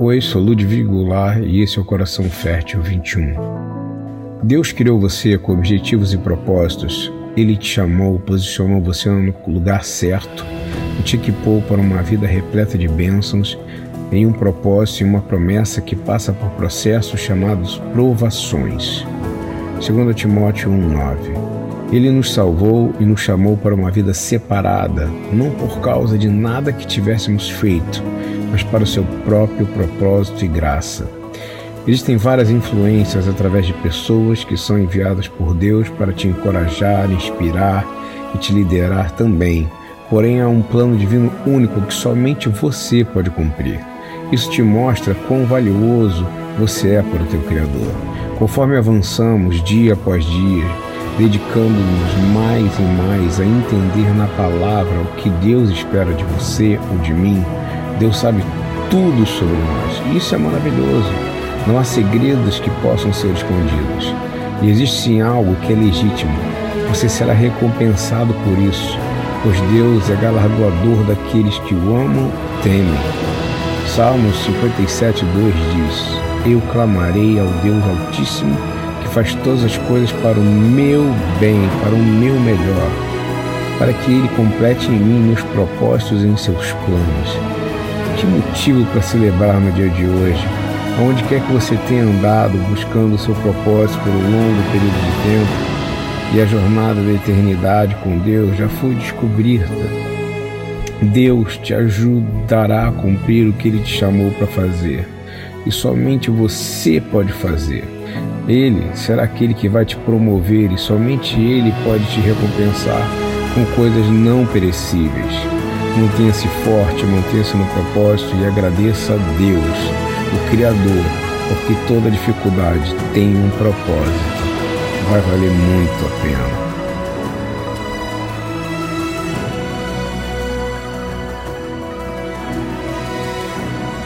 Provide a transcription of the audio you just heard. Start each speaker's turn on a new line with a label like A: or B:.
A: Oi, sou Ludwig Goulart e esse é o Coração Fértil 21. Deus criou você com objetivos e propósitos. Ele te chamou, posicionou você no lugar certo e te equipou para uma vida repleta de bênçãos em um propósito e uma promessa que passa por processos chamados provações. 2 Timóteo 1,9 ele nos salvou e nos chamou para uma vida separada, não por causa de nada que tivéssemos feito, mas para o seu próprio propósito e graça. Existem várias influências através de pessoas que são enviadas por Deus para te encorajar, inspirar e te liderar também. Porém, há um plano divino único que somente você pode cumprir. Isso te mostra quão valioso você é para o teu Criador. Conforme avançamos dia após dia, dedicando-nos mais e mais a entender na palavra o que Deus espera de você ou de mim, Deus sabe tudo sobre nós. E isso é maravilhoso. Não há segredos que possam ser escondidos. E existe sim algo que é legítimo. Você será recompensado por isso, pois Deus é galardoador daqueles que o amam, temem. Salmos 57, 2 diz: Eu clamarei ao Deus Altíssimo que faz todas as coisas para o meu bem, para o meu melhor, para que Ele complete em mim meus propósitos e em seus planos. Que motivo para celebrar no dia de hoje, onde quer que você tenha andado buscando o seu propósito por um longo período de tempo e a jornada da eternidade com Deus já foi descoberta. Deus te ajudará a cumprir o que Ele te chamou para fazer e somente você pode fazer. Ele será aquele que vai te promover e somente Ele pode te recompensar com coisas não perecíveis. Mantenha-se forte, mantenha-se no propósito e agradeça a Deus, o Criador, porque toda dificuldade tem um propósito. Vai valer muito a pena.